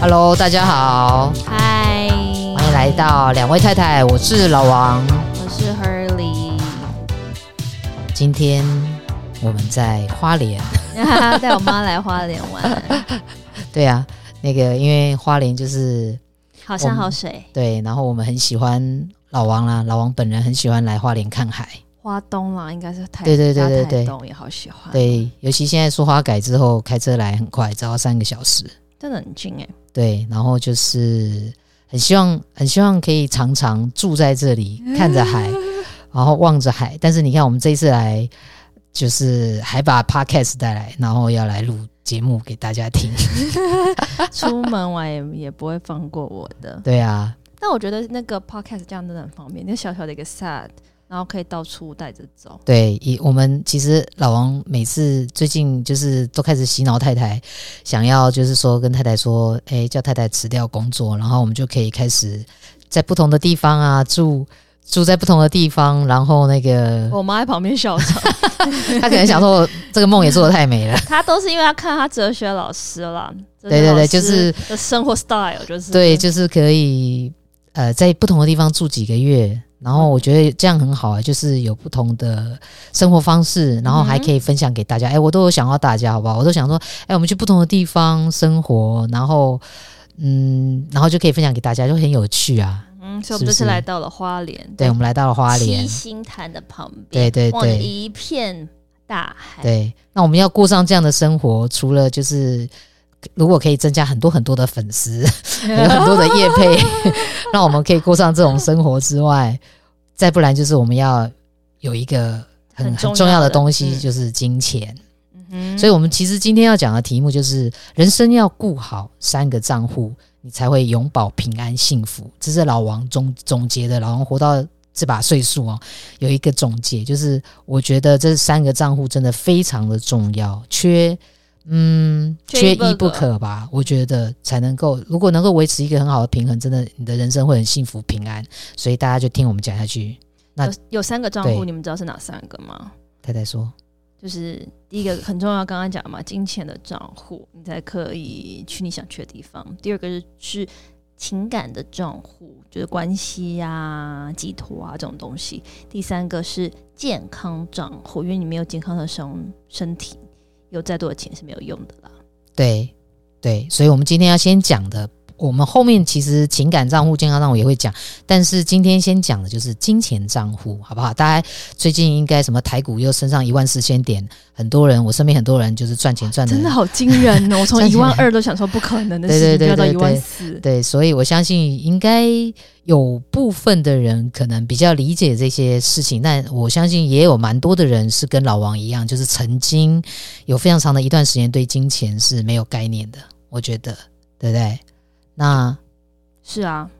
Hello，大家好，嗨，欢迎来到两位太太，我是老王，我是 Hurley。今天我们在花莲，带我妈来花莲玩。对啊，那个因为花莲就是好山好水，对，然后我们很喜欢老王啦，老王本人很喜欢来花莲看海。花东啦，应该是台对对对对对，台东也好喜欢。对，尤其现在说花改之后，开车来很快，只要三个小时，真的很近哎。对，然后就是很希望，很希望可以常常住在这里，看着海，然后望着海。但是你看，我们这一次来，就是还把 Podcast 带来，然后要来录节目给大家听。出门玩也也不会放过我的。对啊，但我觉得那个 Podcast 这样真的很方便，那小小的一个 Set。然后可以到处带着走。对，以我们其实老王每次最近就是都开始洗脑太太，想要就是说跟太太说，哎，叫太太辞掉工作，然后我们就可以开始在不同的地方啊住，住在不同的地方，然后那个我妈在旁边笑场 她可能想说这个梦也做的太美了。她都是因为她看她哲学老师了，对对对，就是的生活 style 就是对，就是可以呃在不同的地方住几个月。然后我觉得这样很好啊，就是有不同的生活方式，然后还可以分享给大家。哎、嗯，我都有想到大家，好不好？我都想说，哎，我们去不同的地方生活，然后，嗯，然后就可以分享给大家，就很有趣啊。嗯，所以我们这次来到了花莲，对，我们来到了花莲七星潭的旁边，对对对，一片大海。对，那我们要过上这样的生活，除了就是。如果可以增加很多很多的粉丝，有很多的业配，让我们可以过上这种生活之外，再不然就是我们要有一个很很重要的东西，就是金钱。嗯，所以我们其实今天要讲的题目就是：人生要顾好三个账户，你才会永保平安幸福。这是老王总总结的，老王活到这把岁数哦，有一个总结，就是我觉得这三个账户真的非常的重要，缺。嗯，缺一不可吧？我觉得才能够，如果能够维持一个很好的平衡，真的，你的人生会很幸福平安。所以大家就听我们讲下去。那有，有三个账户，你们知道是哪三个吗？太太说，就是第一个很重要，刚刚讲嘛，金钱的账户，你才可以去你想去的地方。第二个是是情感的账户，就是关系呀、啊、寄托啊这种东西。第三个是健康账户，因为你没有健康的身身体。有再多的钱是没有用的啦。对，对，所以，我们今天要先讲的，我们后面其实情感账户、健康账户也会讲，但是今天先讲的就是金钱账户，好不好？大家最近应该什么台股又升上一万四千点，很多人，我身边很多人就是赚钱赚的，真的好惊人哦！我从一万二都想说不可能的事情，要到一万四，对，所以我相信应该有部分的人可能比较理解这些事情，但我相信也有蛮多的人是跟老王一样，就是曾经有非常长的一段时间对金钱是没有概念的，我觉得，对不对？那是啊，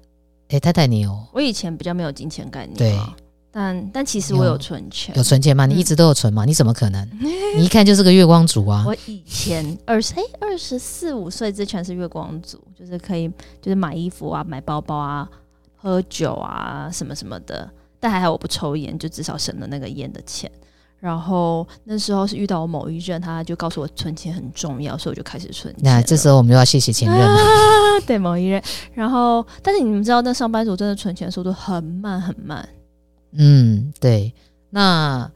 哎、欸，太太你有？我以前比较没有金钱概念，对，但但其实我有存钱，有，有存钱吗？你一直都有存吗？嗯、你怎么可能？你一看就是个月光族啊！我以前二十哎二十四五岁之前是月光族，就是可以就是买衣服啊、买包包啊、喝酒啊什么什么的，但还好我不抽烟，就至少省了那个烟的钱。然后那时候是遇到我某一任，他就告诉我存钱很重要，所以我就开始存钱。那这时候我们就要谢谢前任了。啊，对某一任。然后，但是你们知道，那上班族真的存钱速度很慢很慢。嗯，对。那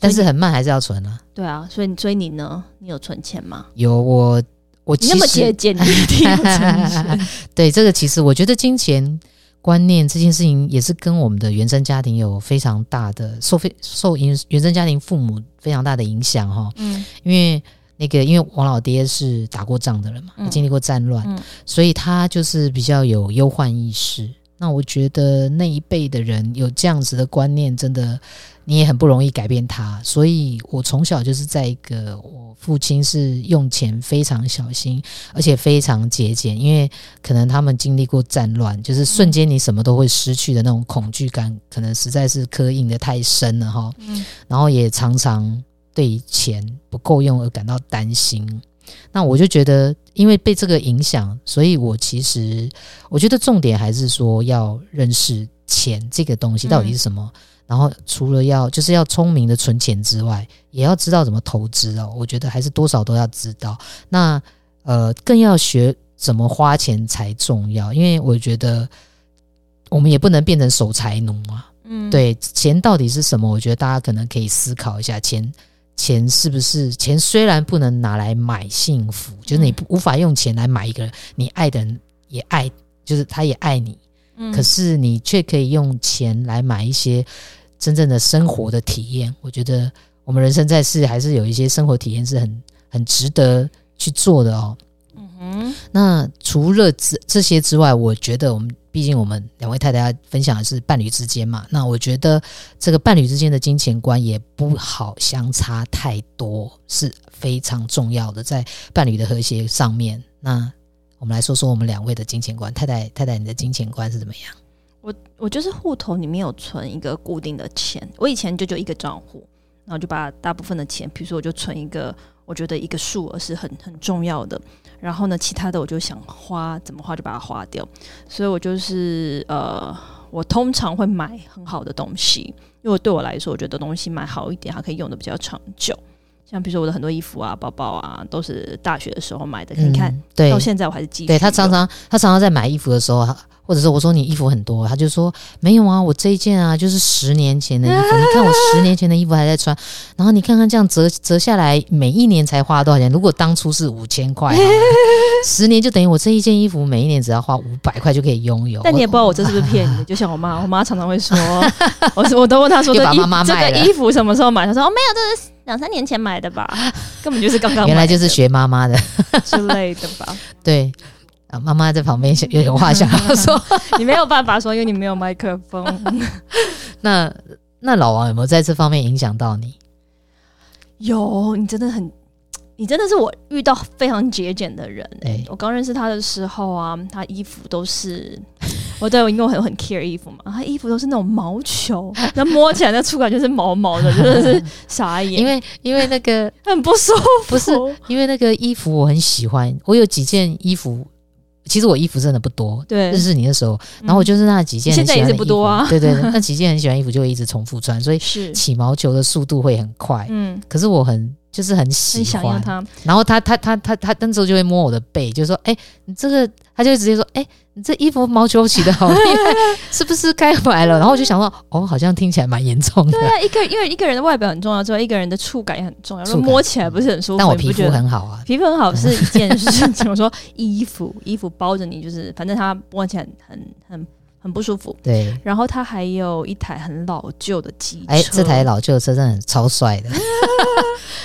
但是很慢还是要存啊。对啊，所以所以你呢？你有存钱吗？有，我我那么节俭，你一定要存钱。对，这个其实我觉得金钱。观念这件事情也是跟我们的原生家庭有非常大的受非受原原生家庭父母非常大的影响哈，嗯，因为那个因为王老爹是打过仗的人嘛，嗯、经历过战乱，嗯、所以他就是比较有忧患意识。那我觉得那一辈的人有这样子的观念，真的你也很不容易改变他。所以我从小就是在一个我父亲是用钱非常小心，而且非常节俭，因为可能他们经历过战乱，就是瞬间你什么都会失去的那种恐惧感，可能实在是刻印的太深了哈。嗯，然后也常常对钱不够用而感到担心。那我就觉得，因为被这个影响，所以我其实我觉得重点还是说要认识钱这个东西到底是什么。嗯、然后除了要就是要聪明的存钱之外，也要知道怎么投资哦。我觉得还是多少都要知道。那呃，更要学怎么花钱才重要，因为我觉得我们也不能变成守财奴啊。嗯，对，钱到底是什么？我觉得大家可能可以思考一下，钱钱是不是钱？虽然不能拿来买幸福，就是你无法用钱来买一个你爱的人也爱，就是他也爱你。嗯，可是你却可以用钱来买一些真正的生活的体验。我觉得我们人生在世，还是有一些生活体验是很很值得去做的哦。嗯，那除了这这些之外，我觉得我们毕竟我们两位太太要分享的是伴侣之间嘛，那我觉得这个伴侣之间的金钱观也不好相差太多，是非常重要的，在伴侣的和谐上面。那我们来说说我们两位的金钱观，太太太太，你的金钱观是怎么样？我我就是户头里面有存一个固定的钱，我以前就就一个账户，然后就把大部分的钱，比如说我就存一个。我觉得一个数额是很很重要的，然后呢，其他的我就想花怎么花就把它花掉，所以我就是呃，我通常会买很好的东西，因为对我来说，我觉得东西买好一点，它可以用的比较长久。像比如说我的很多衣服啊、包包啊，都是大学的时候买的，嗯、你看，对，到现在我还是继续。对，他常常他常常在买衣服的时候。或者是我说你衣服很多，他就说没有啊，我这一件啊就是十年前的衣服，你看我十年前的衣服还在穿，然后你看看这样折折下来，每一年才花多少钱？如果当初是五千块，十年就等于我这一件衣服每一年只要花五百块就可以拥有。但你也不知道我这是不是 骗你，就像我妈，我妈常常会说，我我都问她说，这衣服这个衣服什么时候买？她说哦没有，这是两三年前买的吧，根本就是刚刚。原来就是学妈妈的 之类的吧？对。啊，妈妈在旁边有有话想要说，你没有办法说，因为你没有麦克风。那那老王有没有在这方面影响到你？有，你真的很，你真的是我遇到非常节俭的人。哎、欸，我刚认识他的时候啊，他衣服都是，我对我因为我很很 care 衣服嘛，他衣服都是那种毛球，那摸起来那触感就是毛毛的，真的是 傻眼。因为因为那个 很不舒服，不是因为那个衣服我很喜欢，我有几件衣服。其实我衣服真的不多，对，认识你的时候，然后我就是那几件很喜欢的衣服，现在也是不多啊，对对，那几件很喜欢衣服就会一直重复穿，所以是。起毛球的速度会很快。嗯，可是我很就是很喜欢他，然后他他他他他那时候就会摸我的背，就说：“哎、欸，你这个。”他就会直接说：“哎、欸，你这衣服毛球洗的好厉害，是不是该买了？”然后我就想说：“哦，好像听起来蛮严重的。”对啊，一个因为一个人的外表很重要之外，一个人的触感也很重要。如果摸起来不是很舒服，但我皮肤很好啊，皮肤很好是一件事情。我说衣服，衣服包着你，就是反正它摸起来很很很不舒服。对，然后他还有一台很老旧的机车，哎、欸，这台老旧的车真的很超帅的。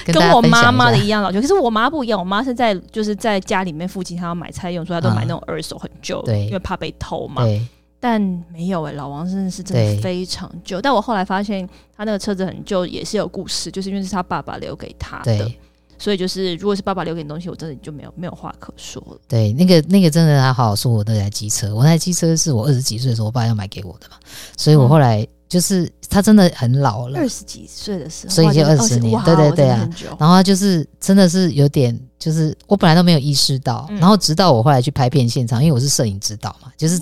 跟，我妈妈的一样老旧，可是我妈不一样，我妈是在就是在家里面附近，她要买菜用，所以她都买那种二手很旧因为怕被偷嘛。但没有哎、欸，老王真的是真的非常旧。但我后来发现，他那个车子很旧也是有故事，就是因为是他爸爸留给他的，所以就是如果是爸爸留给你东西，我真的就没有没有话可说了。对，那个那个真的还好好说，我那台机车，我那台机车是我二十几岁的时候我爸要买给我的嘛，所以我后来。嗯就是他真的很老了，二十几岁的时候，所以就二十年，对对对啊。然后他就是真的是有点，就是我本来都没有意识到，嗯、然后直到我后来去拍片现场，因为我是摄影指导嘛，就是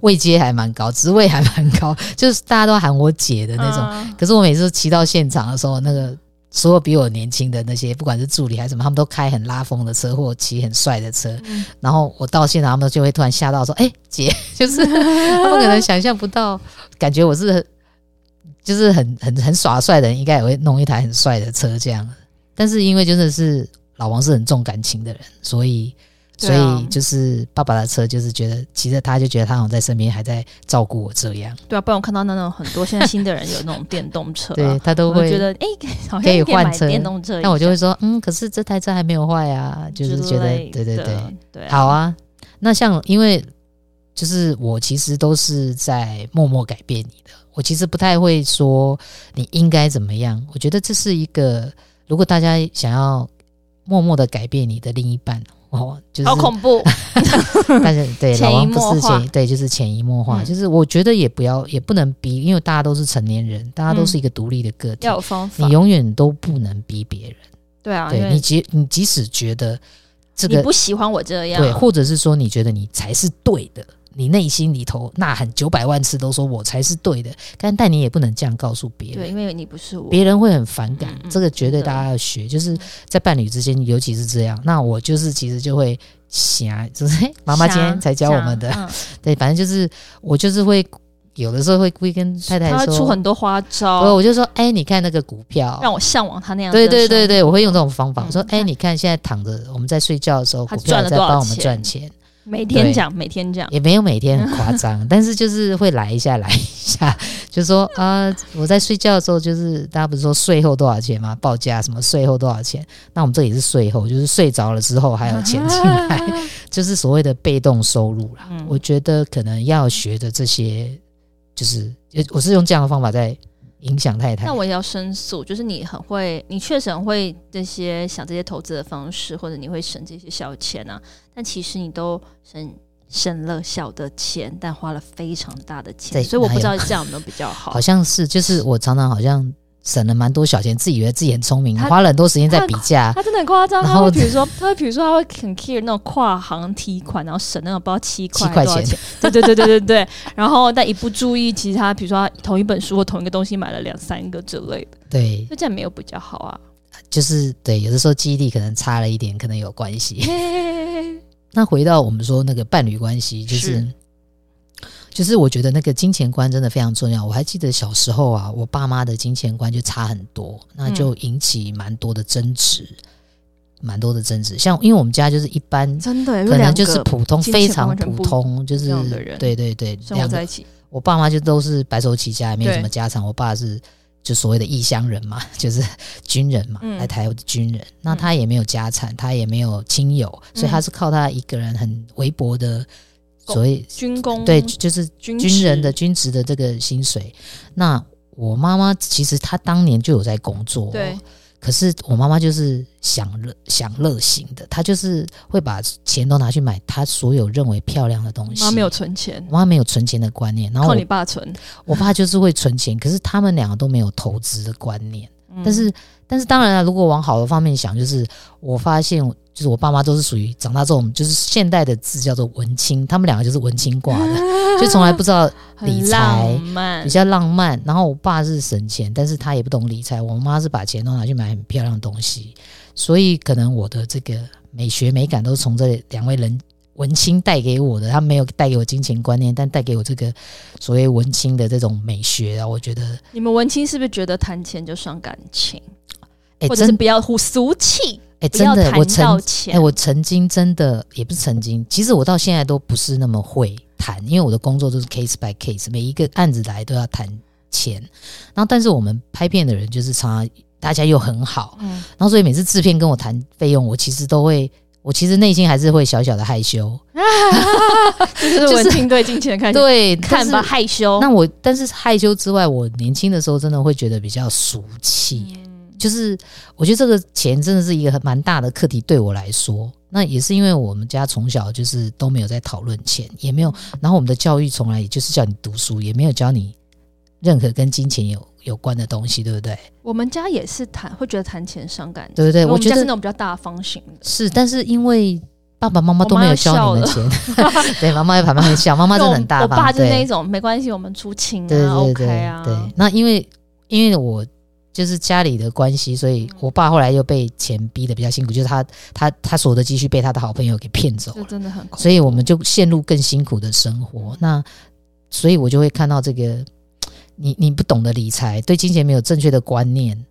位阶还蛮高，职位还蛮高，就是大家都喊我姐的那种。嗯、可是我每次骑到现场的时候，那个。所有比我年轻的那些，不管是助理还是什么，他们都开很拉风的车，或骑很帅的车。嗯、然后我到现场，他们就会突然吓到说：“哎、欸，姐，就是 他们可能想象不到，感觉我是就是很很很耍帅的人，应该也会弄一台很帅的车这样。但是因为真的是老王是很重感情的人，所以。”所以就是爸爸的车，就是觉得骑着他就觉得他好像在身边，还在照顾我这样。对啊，不然我看到那种很多现在新的人有那种电动车，对他都会觉得哎，可以换车电动车。那我就会说，嗯，可是这台车还没有坏啊，就是觉得对对对对，好啊。那像因为就是我其实都是在默默改变你的，我其实不太会说你应该怎么样。我觉得这是一个，如果大家想要默默的改变你的另一半。哦，就是好恐怖 但是对老王不是潜对，就是潜移默化，嗯、就是我觉得也不要，也不能逼，因为大家都是成年人，大家都是一个独立的个体，要有方法，你永远都不能逼别人。对啊，对你即你即使觉得这个你不喜欢我这样，对，或者是说你觉得你才是对的，你内心里头呐喊九百万次都说我才是对的，但但你也不能这样告诉别人，对，因为你不是我，别人会很反感。嗯、这个绝对大家要学，就是在伴侣之间，尤其是这样。那我就是其实就会想，就 是妈妈今天才教我们的，嗯、对，反正就是我就是会有的时候会故意跟太太说，他会出很多花招，我就说，哎，你看那个股票，让我向往他那样。对对对对，我会用这种方法，说，哎，你看现在躺着，我们在睡觉的时候，股票在帮我们赚钱。每天讲，每天讲，也没有每天很夸张，但是就是会来一下，来一下，就是说啊、呃，我在睡觉的时候，就是大家不是说税后多少钱吗？报价什么税后多少钱？那我们这里是税后，就是睡着了之后还有钱进来，就是所谓的被动收入啦。嗯、我觉得可能要学的这些，就是我是用这样的方法在。影响太太，那我也要申诉，就是你很会，你确实很会这些想这些投资的方式，或者你会省这些小钱啊，但其实你都省省了小的钱，但花了非常大的钱，所以我不知道 这样有没有比较好。好像是，就是我常常好像。省了蛮多小钱，自己以为自己很聪明，花了很多时间在比价。他真的很夸张，他会比如说，他会比如说，他会很 care 那种跨行提款，然后省那种不知道七块多少钱。对对对对对对。然后但一不注意，其实他比如说他同一本书或同一个东西买了两三个之类的。对，那这样没有比较好啊。就是对，有的时候记忆力可能差了一点，可能有关系。那回到我们说那个伴侣关系，就是。就是我觉得那个金钱观真的非常重要。我还记得小时候啊，我爸妈的金钱观就差很多，那就引起蛮多的争执，蛮、嗯、多的争执。像因为我们家就是一般，真的可能就是普通，非常普通，就是对对对，生活在一起。我爸妈就都是白手起家，也没有什么家产。我爸是就所谓的异乡人嘛，就是军人嘛，嗯、来台湾的军人。那他也没有家产，他也没有亲友，所以他是靠他一个人很微薄的。所以军工对，就是军人的军职的这个薪水。那我妈妈其实她当年就有在工作，对。可是我妈妈就是享乐享乐型的，她就是会把钱都拿去买她所有认为漂亮的东西。妈没有存钱，我妈没有存钱的观念。然后靠你爸存，我爸就是会存钱，可是他们两个都没有投资的观念。嗯、但是，但是当然了，如果往好的方面想，就是我发现。就是我爸妈都是属于长大这种，就是现代的字叫做文青，他们两个就是文青挂的，就从来不知道 理财，比较浪漫。然后我爸是省钱，但是他也不懂理财。我妈是把钱都拿去买很漂亮的东西，所以可能我的这个美学美感都是从这两位人文青带给我的。他没有带给我金钱观念，但带给我这个所谓文青的这种美学啊。我觉得你们文青是不是觉得谈钱就伤感情，欸、或者是不要胡俗气？哎，真的，我曾哎，我曾经真的也不是曾经，其实我到现在都不是那么会谈，因为我的工作都是 case by case，每一个案子来都要谈钱。然后，但是我们拍片的人就是常常大家又很好，嗯，然后所以每次制片跟我谈费用，我其实都会，我其实内心还是会小小的害羞，就是文青对金钱看对看吧害羞。那我但是害羞之外，我年轻的时候真的会觉得比较俗气。嗯就是我觉得这个钱真的是一个很蛮大的课题，对我来说，那也是因为我们家从小就是都没有在讨论钱，也没有，然后我们的教育从来也就是叫你读书，也没有教你任何跟金钱有有关的东西，对不对？我们家也是谈，会觉得谈钱伤感情，对不对？我觉得是那种比较大方型的，是，但是因为爸爸妈妈都没有教你们钱，对，妈妈又旁边很笑，妈妈真的很大方，我爸就是那种没关系，我们出清啊，，OK 啊，对，那因为因为我。就是家里的关系，所以我爸后来又被钱逼得比较辛苦。就是他他他所有的积蓄被他的好朋友给骗走了，真的很苦。所以我们就陷入更辛苦的生活。那所以我就会看到这个，你你不懂得理财，对金钱没有正确的观念，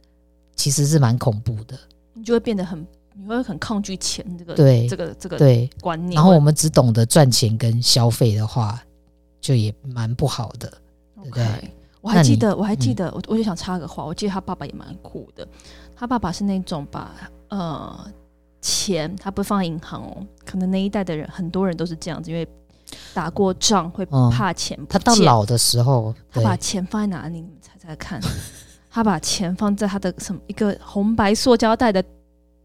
其实是蛮恐怖的。你就会变得很，你会很抗拒钱这个对这个这个对观念。然后我们只懂得赚钱跟消费的话，就也蛮不好的，okay. 对不对？我还记得，我还记得，我我就想插个话，我记得他爸爸也蛮酷的。他爸爸是那种把呃钱，他不放在银行哦，可能那一代的人很多人都是这样子，因为打过仗会怕钱。他到老的时候，他把钱放在哪里？你们猜猜看？他把钱放在他的什么一个红白塑胶袋的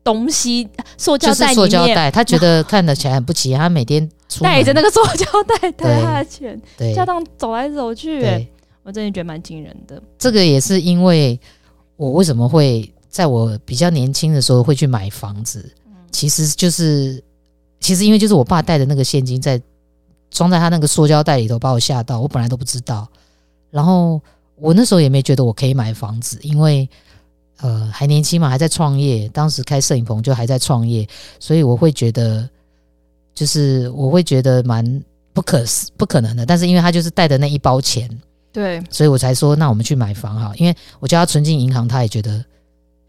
东西，塑胶袋。塑胶袋，他觉得看得起来很不起眼，他每天带着那个塑胶袋带他的钱，家当走来走去。我真的觉得蛮惊人的。这个也是因为我为什么会在我比较年轻的时候会去买房子，其实就是其实因为就是我爸带的那个现金在装在他那个塑胶袋里头，把我吓到。我本来都不知道，然后我那时候也没觉得我可以买房子，因为呃还年轻嘛，还在创业，当时开摄影棚就还在创业，所以我会觉得就是我会觉得蛮不可思不可能的。但是因为他就是带的那一包钱，对，所以我才说那我们去买房哈，因为我叫他存进银行，他也觉得。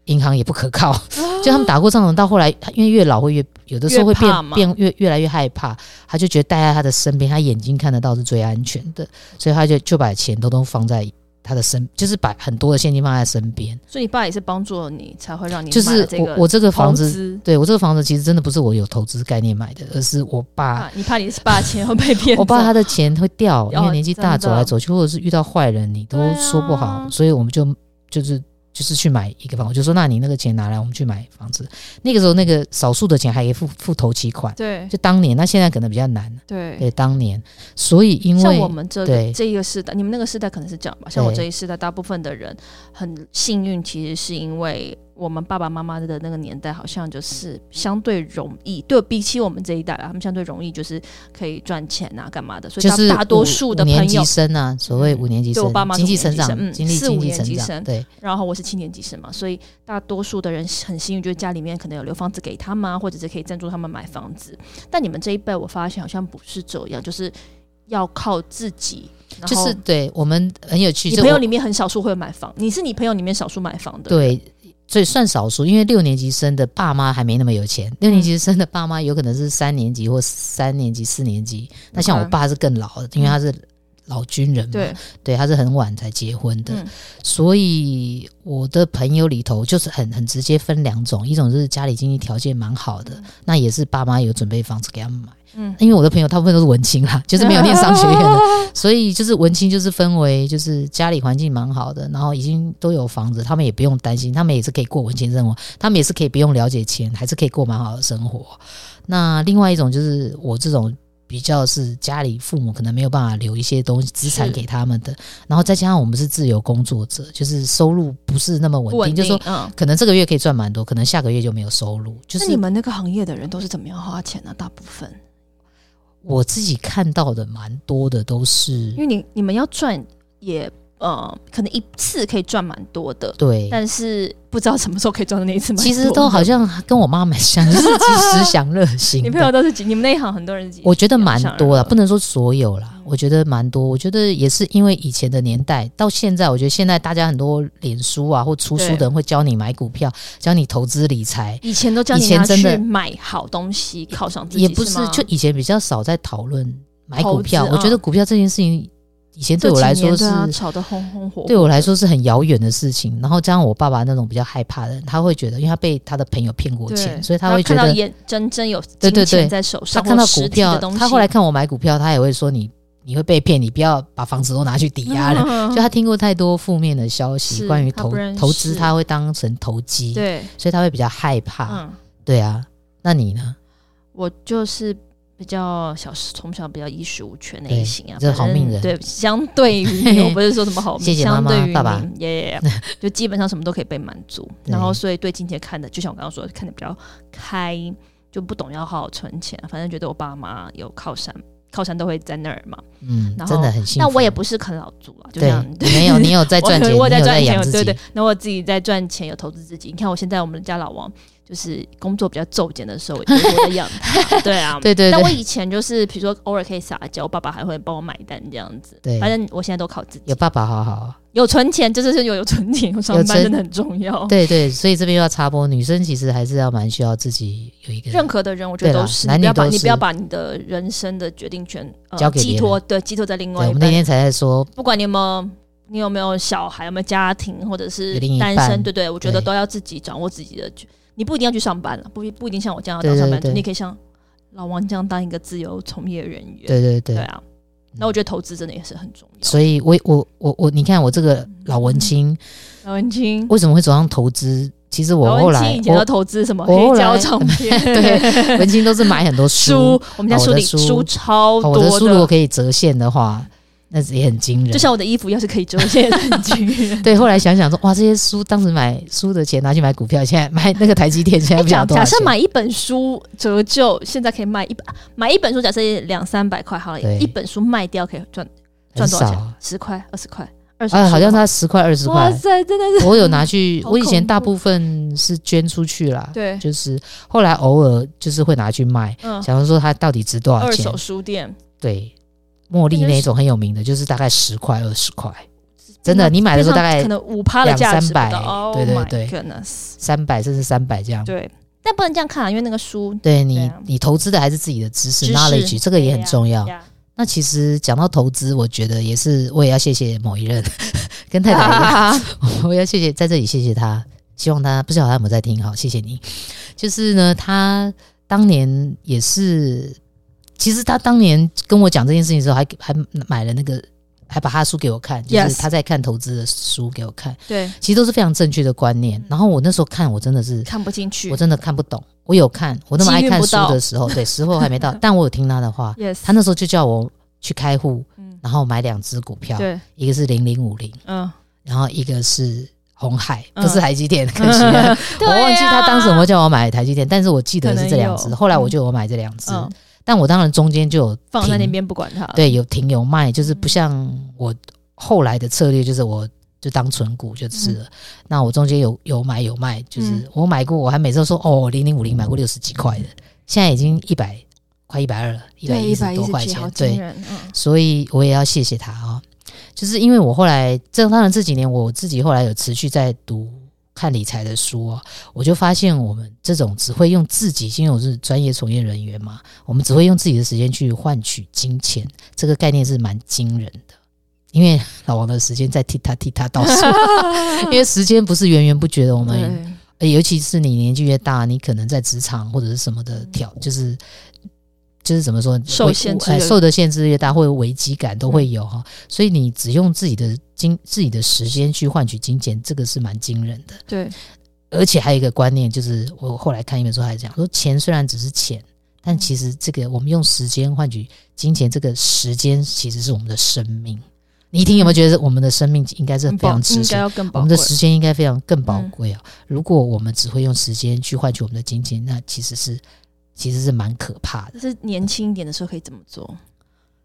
银行也不可靠，就他们打过仗，到后来，因为越老会越有的时候会变变越越来越害怕，他就觉得待在他的身边，他眼睛看得到是最安全的，所以他就就把钱偷偷放在他的身，就是把很多的现金放在身边。所以你爸也是帮助了你，才会让你就是我我这个房子，对我这个房子其实真的不是我有投资概念买的，而是我爸。啊、你怕你是爸钱会被骗？我爸他的钱会掉，因为年纪大走来走去，或者是遇到坏人，你都说不好，啊、所以我们就就是。就是去买一个房，我就说，那你那个钱拿来，我们去买房子。那个时候，那个少数的钱还可以付付头期款。对，就当年，那现在可能比较难。对，对，当年，所以因为像我们这这一个世代，你们那个世代可能是这样吧？像我这一世代，大部分的人很幸运，其实是因为。我们爸爸妈妈的那个年代，好像就是相对容易，对比起我们这一代啊，他们相对容易，就是可以赚钱啊，干嘛的？所以大多数的朋友，五年级生啊，所谓五年级生，我爸妈经济成长，嗯，四五年级生，对。然后我是七年级生嘛，所以大多数的人很幸运，就是家里面可能有留房子给他们，或者是可以赞助他们买房子。但你们这一辈，我发现好像不是这样，就是要靠自己。就是对我们很有趣，你朋友里面很少数会买房，你是你朋友里面少数买房的，对。所以算少数，因为六年级生的爸妈还没那么有钱。六年级生的爸妈有可能是三年级或三年级、四年级。那像我爸是更老的，因为他是老军人嘛，对，对，他是很晚才结婚的。所以我的朋友里头就是很很直接分两种，一种是家里经济条件蛮好的，那也是爸妈有准备房子给他们买。嗯，因为我的朋友大部分都是文青啦，就是没有念商学院的，所以就是文青就是分为就是家里环境蛮好的，然后已经都有房子，他们也不用担心，他们也是可以过文青生活，他们也是可以不用了解钱，还是可以过蛮好的生活。那另外一种就是我这种比较是家里父母可能没有办法留一些东西资产给他们的，然后再加上我们是自由工作者，就是收入不是那么稳定，就是说可能这个月可以赚蛮多，可能下个月就没有收入。就是你们那个行业的人都是怎么样花钱呢？大部分？我自己看到的蛮多的都是，因为你你们要赚也呃，可能一次可以赚蛮多的，对，但是。不知道什么时候可以赚到那一次？其实都好像跟我妈蛮像，就是及时享乐型。你朋友都是几？你们那一行很多人？我觉得蛮多的，不能说所有啦。我觉得蛮多。我觉得也是因为以前的年代到现在，我觉得现在大家很多脸书啊或出书的人会教你买股票，教你投资理财。以前都教你拿去买好东西，犒赏自己。也不是，就以前比较少在讨论买股票。我觉得股票这件事情。以前对我来说是吵得红红火火，对我来说是很遥远的事情。然后加上我爸爸那种比较害怕的人，他会觉得，因为他被他的朋友骗过钱，所以他会觉得眼真真有金钱在手上。他看到股票，他后来看我买股票，他也会说你你会被骗，你不要把房子都拿去抵押了。就他听过太多负面的消息，关于投投资，他会当成投机，对，所以他会比较害怕。对啊，那你呢？我就是。比较小，从小比较衣食无全类型啊，这好命人。对，相对于，我不是说什么好命，谢谢妈妈相对于爸爸，耶、就基本上什么都可以被满足。然后，所以对金钱看的，就像我刚刚说的，看的比较开，就不懂要好好存钱。反正觉得我爸妈有靠山，靠山都会在那儿嘛。嗯，然后真的很幸福。那我也不是啃老族啊，就这样。对，没有，你有在赚钱，我在赚钱，对对。那我自己在赚钱，有投资自己。你看我现在我们家老王。就是工作比较骤减的时候，我的样子。对啊，对对。但我以前就是，比如说偶尔可以撒娇，我爸爸还会帮我买单这样子。对，反正我现在都靠自己。有爸爸好好，有存钱，就是有有存钱，有上班真的很重要。对对，所以这边又要插播，女生其实还是要蛮需要自己有一个。任何的人，我觉得都是，你不要把你不要把你的人生的决定权交给寄托，对，寄托在另外一个。我们那天才在说，不管你有没有，你有没有小孩，有没有家庭，或者是单身，对对，我觉得都要自己掌握自己的。你不一定要去上班了，不不一定像我这样要当上班族，你可以像老王这样当一个自由从业人员。对对对，对啊。那我觉得投资真的也是很重要。所以我我我我，你看我这个老文青，老文青为什么会走上投资？其实我后来以前要投资什么黑胶唱片，对，文青都是买很多书。我们家书里书超多，我的书如果可以折现的话，那是也很惊人。就像我的衣服，要是可以折现在很惊人。对，后来想想说，哇，这些书当时买书的钱拿去买股票，现在买那个台积电，现在不晓得多少钱。假设买一本书折旧，现在可以卖一百，买一本书假设两三百块好了，一本书卖掉可以赚赚多少钱？十块、二十块。啊，好像他十块二十块，哇塞，真的是！我有拿去，我以前大部分是捐出去啦，对，就是后来偶尔就是会拿去卖，嗯，假如说它到底值多少钱？二手书店，对，茉莉那种很有名的，就是大概十块二十块，真的，你买的时候大概可能五趴的价值，三百，对对对，三百甚至三百这样，对，但不能这样看啊，因为那个书，对你，你投资的还是自己的知识，knowledge，这个也很重要。那其实讲到投资，我觉得也是，我也要谢谢某一任 跟太太一样，我要谢谢在这里谢谢他，希望他不知道他有没有在听，好，谢谢你。就是呢，他当年也是，其实他当年跟我讲这件事情的时候还，还还买了那个，还把他的书给我看，就是他在看投资的书给我看，对，其实都是非常正确的观念。然后我那时候看，我真的是看不进去，我真的看不懂。我有看，我那么爱看书的时候，对，时候还没到，但我有听他的话。Yes. 他那时候就叫我去开户，嗯、然后买两只股票，对，一个是零零五零，嗯，然后一个是鸿海，不是台积电，可惜了，我忘记他当时有没有叫我买台积电，但是我记得是这两只。后来我就有买这两只，嗯、但我当然中间就有放在那边不管它，对，有停有卖，就是不像我后来的策略，就是我。就当存股就是了。嗯、那我中间有有买有卖，就是我买过，我还每次都说哦，零零五零买过六十几块的，现在已经一百快一百二了，一百一十多块钱，对，嗯、所以我也要谢谢他啊、哦。就是因为我后来，这当然这几年我自己后来有持续在读看理财的书哦，我就发现我们这种只会用自己，因为我是专业从业人员嘛，我们只会用自己的时间去换取金钱，这个概念是蛮惊人的。因为 老王的时间在替他替他倒数，因为时间不是源源不绝的。我们，对尤其是你年纪越大，你可能在职场或者是什么的挑，就是就是怎么说，受限制、哎，受的限制越大，或者危机感都会有哈。嗯、所以你只用自己的金自己的时间去换取金钱，这个是蛮惊人的。对，而且还有一个观念，就是我后来看一本书还讲说，钱虽然只是钱，但其实这个我们用时间换取金钱，这个时间其实是我们的生命。你一听有没有觉得我们的生命应该是非常值钱？我们的时间应该非常更宝贵啊！如果我们只会用时间去换取我们的金钱，那其实是其实是蛮可怕的。是年轻一点的时候可以怎么做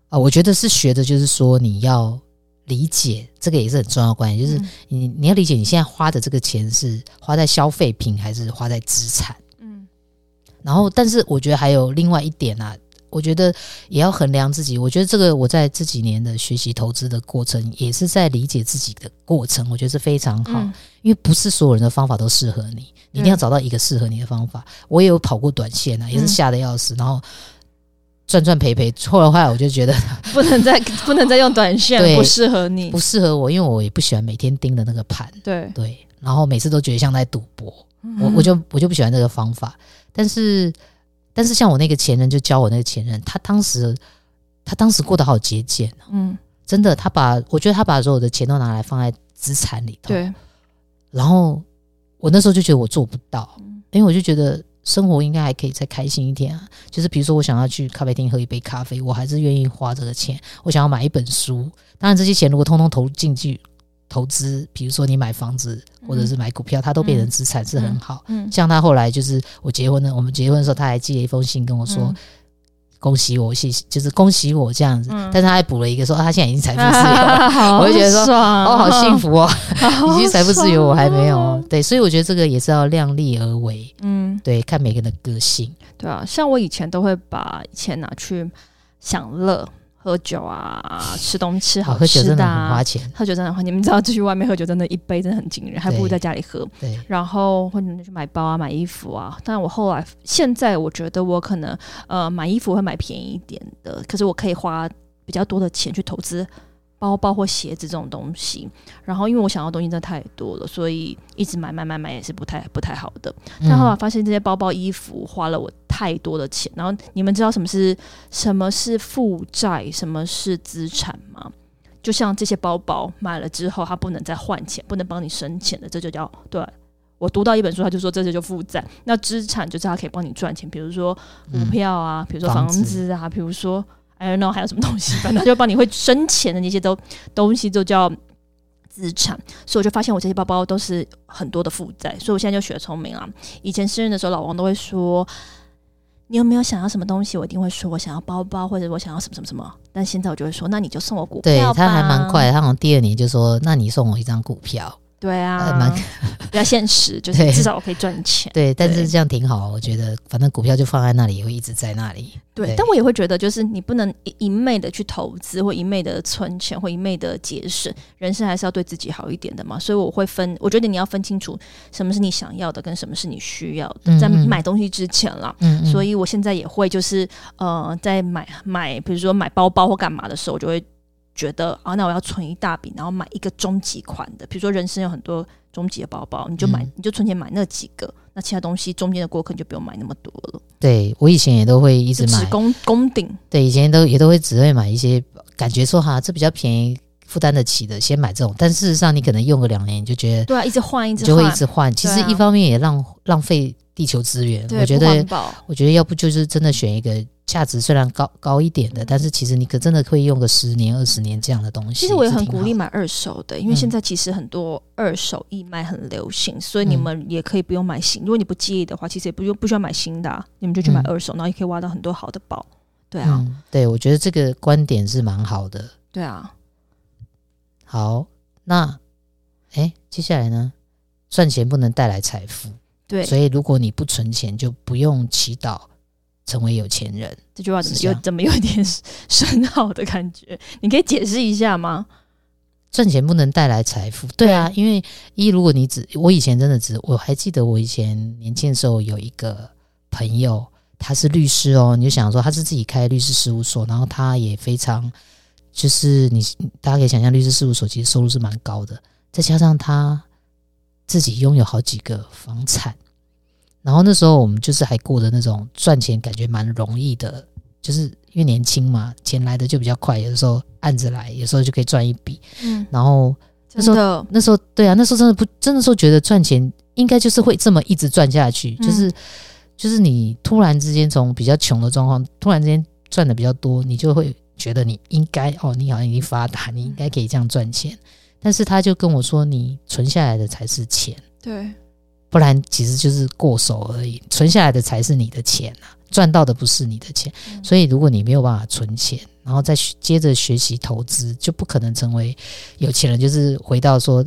啊？我觉得是学的，就是说你要理解这个也是很重要的关系，就是你你要理解你现在花的这个钱是花在消费品还是花在资产。嗯，然后但是我觉得还有另外一点啊。我觉得也要衡量自己。我觉得这个我在这几年的学习投资的过程，也是在理解自己的过程。我觉得是非常好，嗯、因为不是所有人的方法都适合你，你一定要找到一个适合你的方法。嗯、我也有跑过短线啊，也是吓得要死，嗯、然后赚赚赔赔。后来后来我就觉得 不能再 不能再用短线，对不适合你，不适合我，因为我也不喜欢每天盯着那个盘。对对，然后每次都觉得像在赌博，嗯、我我就我就不喜欢这个方法，但是。但是像我那个前任就教我那个前任，他当时他当时过得好节俭，嗯，真的，他把我觉得他把所有的钱都拿来放在资产里头，对。然后我那时候就觉得我做不到，因为我就觉得生活应该还可以再开心一点啊。就是比如说我想要去咖啡厅喝一杯咖啡，我还是愿意花这个钱。我想要买一本书，当然这些钱如果通通投入进去。投资，比如说你买房子或者是买股票，它都变成资产是很好。嗯，像他后来就是我结婚了，我们结婚的时候，他还寄了一封信跟我说恭喜我，谢谢，就是恭喜我这样子。但是他还补了一个说他现在已经财富自由了，我就觉得说哦，好幸福 哦，已经财富自由，我还没有。对，所以我觉得这个也是要量力而为。嗯，对，看每个人的个性。对啊，像我以前都会把钱拿去享乐。喝酒啊，吃东西吃好吃的，啊，喝酒真的很花钱。喝酒真的花，你们知道出，去外面喝酒真的，一杯真的很惊人，还不如在家里喝。对，然后或者去买包啊，买衣服啊。但我后来现在，我觉得我可能呃买衣服会买便宜一点的，可是我可以花比较多的钱去投资。包包或鞋子这种东西，然后因为我想要东西真的太多了，所以一直买买买买也是不太不太好的。但后来发现这些包包衣服花了我太多的钱，然后你们知道什么是什么是负债，什么是资产吗？就像这些包包买了之后，它不能再换钱，不能帮你生钱的，这就叫对。我读到一本书，他就说这些就负债。那资产就是它可以帮你赚钱，比如说股票啊，比如说房子啊，比如说。I don't know 还有什么东西，反正就帮你会生钱的那些都东西都叫资产。所以我就发现我这些包包都是很多的负债，所以我现在就学聪明啊。以前生日的时候，老王都会说。你有没有想要什么东西？我一定会说，我想要包包，或者我想要什么什么什么。但现在我就会说，那你就送我股票。对，他还蛮快，他好像第二年就说，那你送我一张股票。对啊，蛮 比较现实，就是至少我可以赚钱。对，但是这样挺好，我觉得反正股票就放在那里，也会一直在那里。对，但我也会觉得，就是你不能一一昧的去投资，或一昧的存钱，或一昧的节省，人生还是要对自己好一点的嘛。所以我会分，我觉得你要分清楚什么是你想要的，跟什么是你需要的，在买东西之前啦。嗯嗯。所以我现在也会就是呃，在买买，比如说买包包或干嘛的时候，我就会。觉得啊，那我要存一大笔，然后买一个终极款的，比如说人生有很多终极的包包，你就买，嗯、你就存钱买那几个，那其他东西中间的过客就不用买那么多了。对，我以前也都会一直买，只攻攻顶。对，以前都也都会只会买一些感觉说哈，这比较便宜，负担得起的，先买这种。但事实上，你可能用个两年，你就觉得对啊，一直换，一直换，就会一直换。其实一方面也浪浪费地球资源，我觉得，我觉得要不就是真的选一个。价值虽然高高一点的，嗯、但是其实你可真的可以用个十年、二十年这样的东西。其实我也很鼓励买二手的，因为现在其实很多二手义卖很流行，嗯、所以你们也可以不用买新。如果你不介意的话，其实也不用不需要买新的，啊，你们就去买二手，嗯、然后也可以挖到很多好的宝。对啊，嗯、对，我觉得这个观点是蛮好的。对啊，好，那哎，接下来呢？赚钱不能带来财富，对，所以如果你不存钱，就不用祈祷。成为有钱人，这句话怎么有怎么有点深奥的感觉？你可以解释一下吗？赚钱不能带来财富，对啊，因为一如果你只我以前真的只我还记得我以前年轻的时候有一个朋友，他是律师哦，你就想说他是自己开律师事务所，然后他也非常就是你大家可以想象律师事务所其实收入是蛮高的，再加上他自己拥有好几个房产。然后那时候我们就是还过的那种赚钱感觉蛮容易的，就是因为年轻嘛，钱来的就比较快，有的时候按着来，有时候就可以赚一笔。嗯，然后那时候那时候对啊，那时候真的不真的时候觉得赚钱应该就是会这么一直赚下去，嗯、就是就是你突然之间从比较穷的状况，突然之间赚的比较多，你就会觉得你应该哦，你好像已经发达，你应该可以这样赚钱。但是他就跟我说，你存下来的才是钱。对。不然其实就是过手而已，存下来的才是你的钱啊，赚到的不是你的钱。嗯、所以如果你没有办法存钱，然后再接着学习投资，就不可能成为有钱人。就是回到说，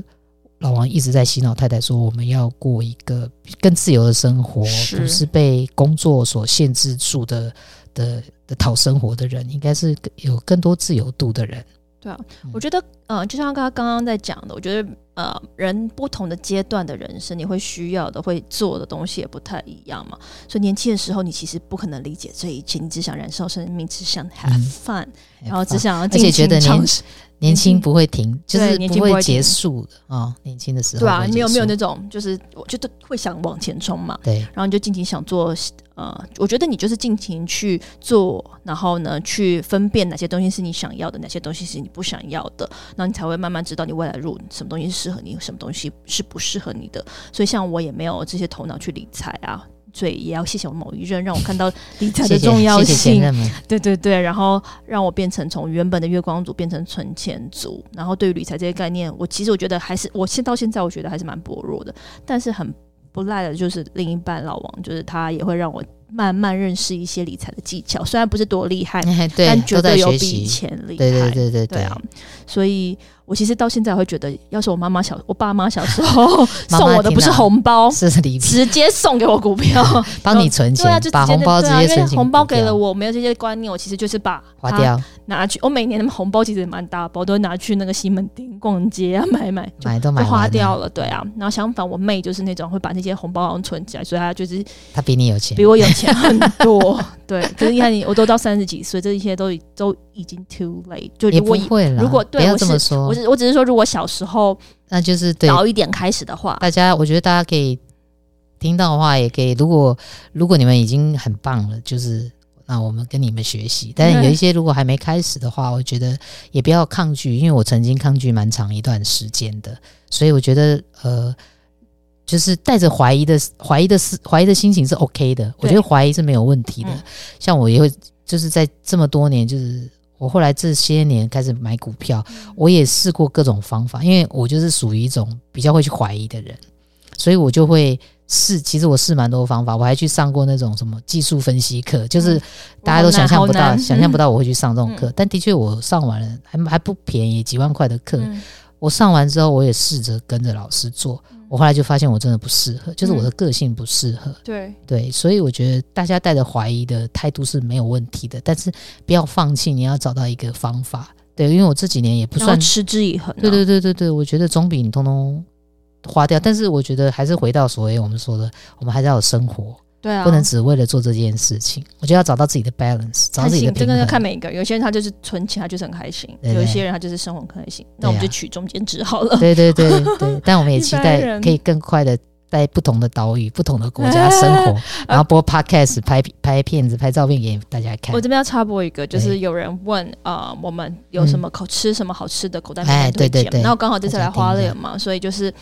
老王一直在洗脑太太说，我们要过一个更自由的生活，是不是被工作所限制住的的的讨生活的人，应该是有更多自由度的人。对啊，我觉得，呃，就像刚刚刚刚在讲的，我觉得，呃，人不同的阶段的人生，你会需要的、会做的东西也不太一样嘛。所以年轻的时候，你其实不可能理解这一切，你只想燃烧生命，只想 have fun，、嗯、然后只想要尽情尝试。年轻不会停，就是不会结束的啊、哦！年轻的时候，对啊，没有没有那种，就是我觉得会想往前冲嘛。对，然后你就尽情想做，呃，我觉得你就是尽情去做，然后呢，去分辨哪些东西是你想要的，哪些东西是你不想要的，然后你才会慢慢知道你未来路什么东西适合你，什么东西是不适合你的。所以，像我也没有这些头脑去理财啊。所以也要谢谢我某一任，让我看到理财的重要性。谢谢对对对，然后让我变成从原本的月光族变成存钱族。然后对于理财这些概念，我其实我觉得还是我现到现在我觉得还是蛮薄弱的。但是很不赖的就是另一半老王，就是他也会让我慢慢认识一些理财的技巧。虽然不是多厉害，但绝对有比以前厉害。对对对对对，对啊！所以。我其实到现在会觉得，要是我妈妈小，我爸妈小时候 送我的不是红包，是直接送给我股票，帮你存钱，对啊，就把红包直接存钱。红包给了我，没有这些观念，我其实就是把花掉拿去。我每年的红包其实也蛮大包，都会拿去那个西门町逛街啊，买买买都买花掉了，对啊。然后相反，我妹就是那种会把那些红包存起来，所以她就是她比你有钱，比我有钱很多。对，可是你看你，我都到三十几岁，这一切都都已经 too late。就如果也不会了，如果对不要这么说，我只我只是说，如果小时候那就是早一点开始的话，大家我觉得大家可以听到的话，也可以。如果如果你们已经很棒了，就是那我们跟你们学习。但是有一些如果还没开始的话，我觉得也不要抗拒，因为我曾经抗拒蛮长一段时间的，所以我觉得呃。就是带着怀疑的怀疑的思怀疑的心情是 OK 的，我觉得怀疑是没有问题的。像我也会就是在这么多年，就是我后来这些年开始买股票，嗯、我也试过各种方法，因为我就是属于一种比较会去怀疑的人，所以我就会试。其实我试蛮多方法，我还去上过那种什么技术分析课，就是大家都想象不到，想象不到我会去上这种课。嗯、但的确，我上完了还还不便宜，几万块的课。嗯、我上完之后，我也试着跟着老师做。我后来就发现我真的不适合，就是我的个性不适合。嗯、对对，所以我觉得大家带着怀疑的态度是没有问题的，但是不要放弃，你要找到一个方法。对，因为我这几年也不算持之以恒、啊。对对对对对，我觉得总比你通通花掉。但是我觉得还是回到所谓我们说的，我们还是要有生活。对啊，不能只为了做这件事情。我觉得要找到自己的 balance，找到自己的平衡。真的要看每一个，有些人他就是存钱，他就是很开心；对对，有一些人他就是生活很开心。对那我们就取中间值好了。对对对对，但我们也期待可以更快的在不同的岛屿、不同的国家生活，然后播 podcast、拍拍片子、拍照片给大家看。我这边要插播一个，就是有人问啊、呃，我们有什么口吃什么好吃的口袋名单推荐？对对对，然后刚好这次来花莲嘛，所以就是。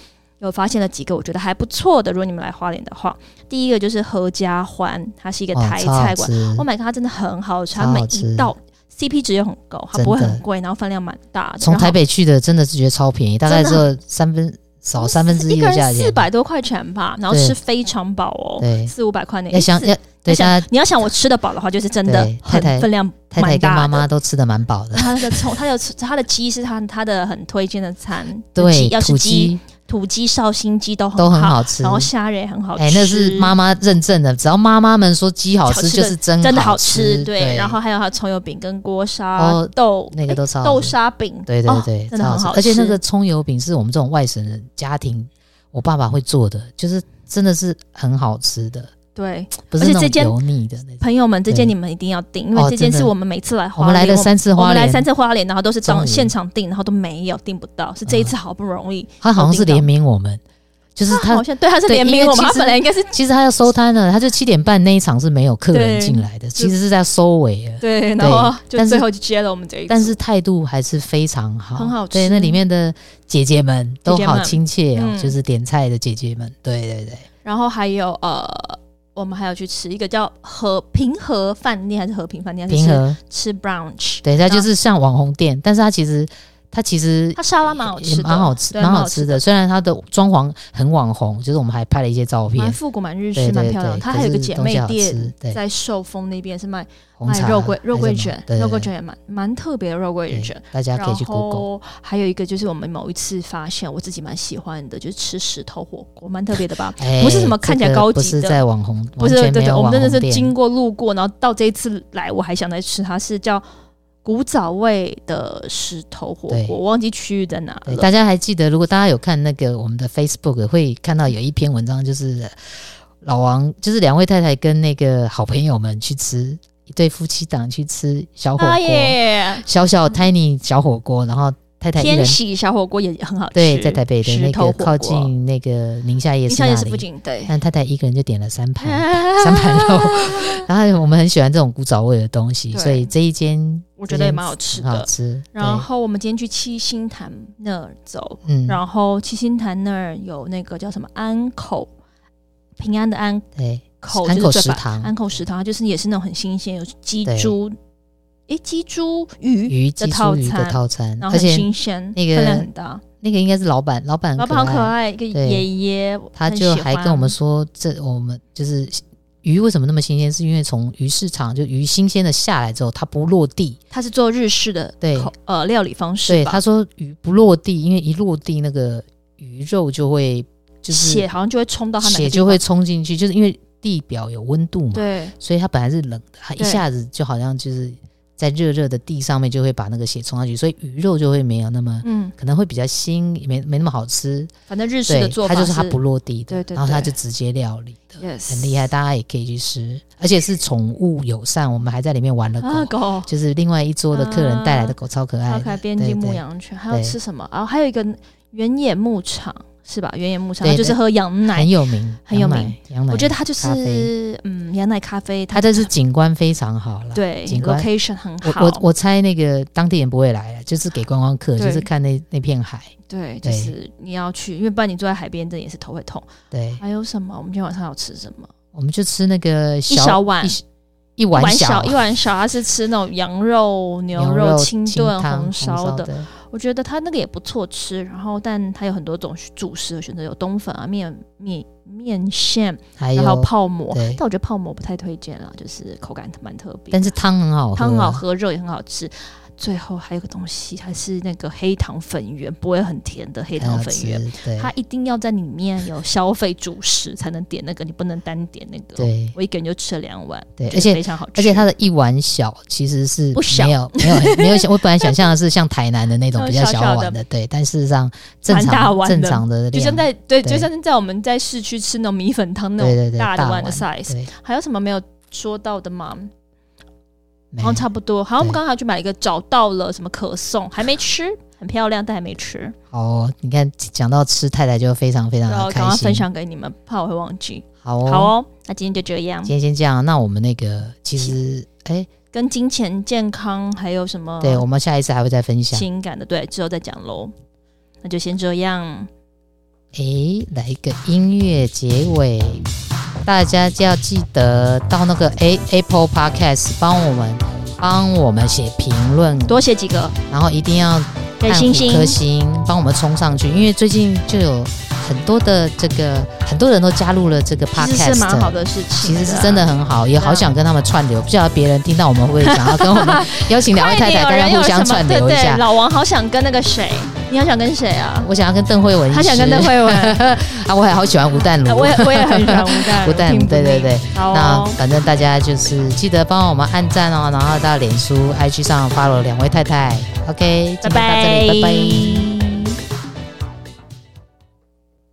有发现了几个我觉得还不错的，如果你们来花莲的话，第一个就是合家欢，它是一个台菜馆。Oh my god，它真的很好吃，它每一道 CP 值也很高，它不会很贵，然后分量蛮大的。从台北去的真的是觉得超便宜，大概是三分少三分之一的价钱，四百多块钱吧，然后吃非常饱哦，四五百块那个。想要等一下，你要想我吃得饱的话，就是真的很分量太太跟妈妈都吃得蛮饱的。他的从他的他的鸡是他他的很推荐的餐，对，要吃鸡。土鸡、绍兴鸡都很都很好吃，然后虾仁也很好吃。哎，那是妈妈认证的，只要妈妈们说鸡好吃，就是真真的好吃。对，然后还有它葱油饼跟锅沙豆，那个都超豆沙饼，对对对，真的很好吃。而且那个葱油饼是我们这种外省人家庭，我爸爸会做的，就是真的是很好吃的。对，而且这间朋友们，这间你们一定要订，因为这件是我们每次来花莲，我们来了三次花莲，我们来三次花莲，然后都是当现场订，然后都没有订不到，是这一次好不容易。他好像是联名我们，就是他 好像对，他是联名我们，他本来应该是其实他要收摊了，他就七点半那一场是没有客人进来的，其实是在收尾了。对，然后就最后就接了我们这一次，但是态度还是非常好，很好吃。对，那里面的姐姐们都好亲切哦，就是点菜的姐姐们，对对对。然后还有呃。我们还要去吃一个叫和平和饭店还是和平饭店？平和吃 brunch，等一下就是像网红店，但是它其实。它其实它沙拉蛮好吃，蛮好吃，蛮好吃的。虽然它的装潢很网红，就是我们还拍了一些照片，蛮复古、蛮日式、蛮漂亮。它还有个姐妹店在寿丰那边，是卖卖肉桂肉桂卷，肉桂卷也蛮蛮特别的肉桂卷，大家可以去 Google。还有一个就是我们某一次发现，我自己蛮喜欢的，就是吃石头火锅，蛮特别的吧？不是什么看起来高级的，不是在网红，不是对对，我们真的是经过路过，然后到这一次来，我还想再吃，它是叫。古早味的石头火锅，我忘记区域在哪了。大家还记得？如果大家有看那个我们的 Facebook，会看到有一篇文章，就是老王，就是两位太太跟那个好朋友们去吃一对夫妻档去吃小火锅，小小 tiny 小火锅，然后。太太天喜小火锅也很好吃，对，在台北的那个靠近那个宁夏夜市那里，附近。对，但太太一个人就点了三盘 三盘肉，然后我们很喜欢这种古早味的东西，所以这一间我觉得也蛮好吃的，好吃。然后我们今天去七星潭那儿走，嗯，然后七星潭那儿有那个叫什么安口平安的安，对，口安口食堂，安口食堂就是也是那种很新鲜，有鸡猪。诶，鸡猪鱼鱼的套餐，套餐，然后很新鲜，那个分量很大。那个应该是老板，老板，老板好可爱，一个爷爷，他就还跟我们说，这我们就是鱼为什么那么新鲜？是因为从鱼市场就鱼新鲜的下来之后，它不落地，它是做日式的对呃料理方式。对，他说鱼不落地，因为一落地那个鱼肉就会就是血好像就会冲到它，血就会冲进去，就是因为地表有温度嘛，对，所以它本来是冷的，它一下子就好像就是。在热热的地上面就会把那个血冲上去，所以鱼肉就会没有那么，嗯，可能会比较腥，没没那么好吃。反正日式的做法，它就是它不落地的，对对，然后它就直接料理的，很厉害，大家也可以去吃，而且是宠物友善，我们还在里面玩了狗，就是另外一桌的客人带来的狗，超可爱，超可爱，边境牧羊犬，还要吃什么？然后还有一个原野牧场。是吧？原野牧场就是喝羊奶，很有名，很有名。羊奶，我觉得它就是嗯，羊奶咖啡，它这是景观非常好了，对，景观 location 很好。我我猜那个当地人不会来了，就是给观光客，就是看那那片海。对，就是你要去，因为不然你坐在海边，这也是头会痛。对，还有什么？我们今天晚上要吃什么？我们就吃那个一小碗一碗小一碗小，它是吃那种羊肉、牛肉 清炖红烧的。我觉得它那个也不错吃，然后但它有很多种主食的选择，有冬粉啊、面面面线，还有泡馍。但我觉得泡馍不太推荐了，就是口感蛮特别。但是汤很好喝，汤很好喝，肉也很好吃。最后还有个东西，还是那个黑糖粉圆，不会很甜的黑糖粉圆。它一定要在里面有消费主食才能点那个，你不能单点那个。对，我一个人就吃了两碗，对，而且非常好吃。而且它的一碗小其实是不小，没有没有 没有想，我本来想象的是像台南的那种比较小碗的，对，但事实上正常正常的，就像在对，就像在我们在市区吃那种米粉汤那种大的碗的 size。还有什么没有说到的吗？好像差不多，好像我们刚刚还去买一个，找到了什么可颂，还没吃，很漂亮，但还没吃。哦，你看讲到吃，太太就非常非常的开心。刚刚分享给你们，怕我会忘记。好哦，好哦，那今天就这样。今天先这样，那我们那个其实，哎，跟金钱、健康还有什么？对，我们下一次还会再分享情感的，对，之后再讲喽。那就先这样。哎，来一个音乐结尾。大家就要记得到那个 A Apple Podcast 帮我们帮我们写评论，多写几个，然后一定要按五颗星，帮我们冲上去，因为最近就有。很多的这个很多人都加入了这个 podcast，其实是蛮好的事情，其实是真的很好，也好想跟他们串流。不知道别人听到我们会想要跟我们 邀请两位太太，大家互相串流一下。对对，老王好想跟那个谁，你要想跟谁啊？我想要跟邓慧文，他想跟邓慧文 啊，我也好喜欢吴淡如，我也我也很喜欢吴淡 吴淡如，对对对。好，那反正大家就是记得帮我们按赞哦，然后到脸书、IG 上 follow 两位太太。OK，拜拜，拜拜。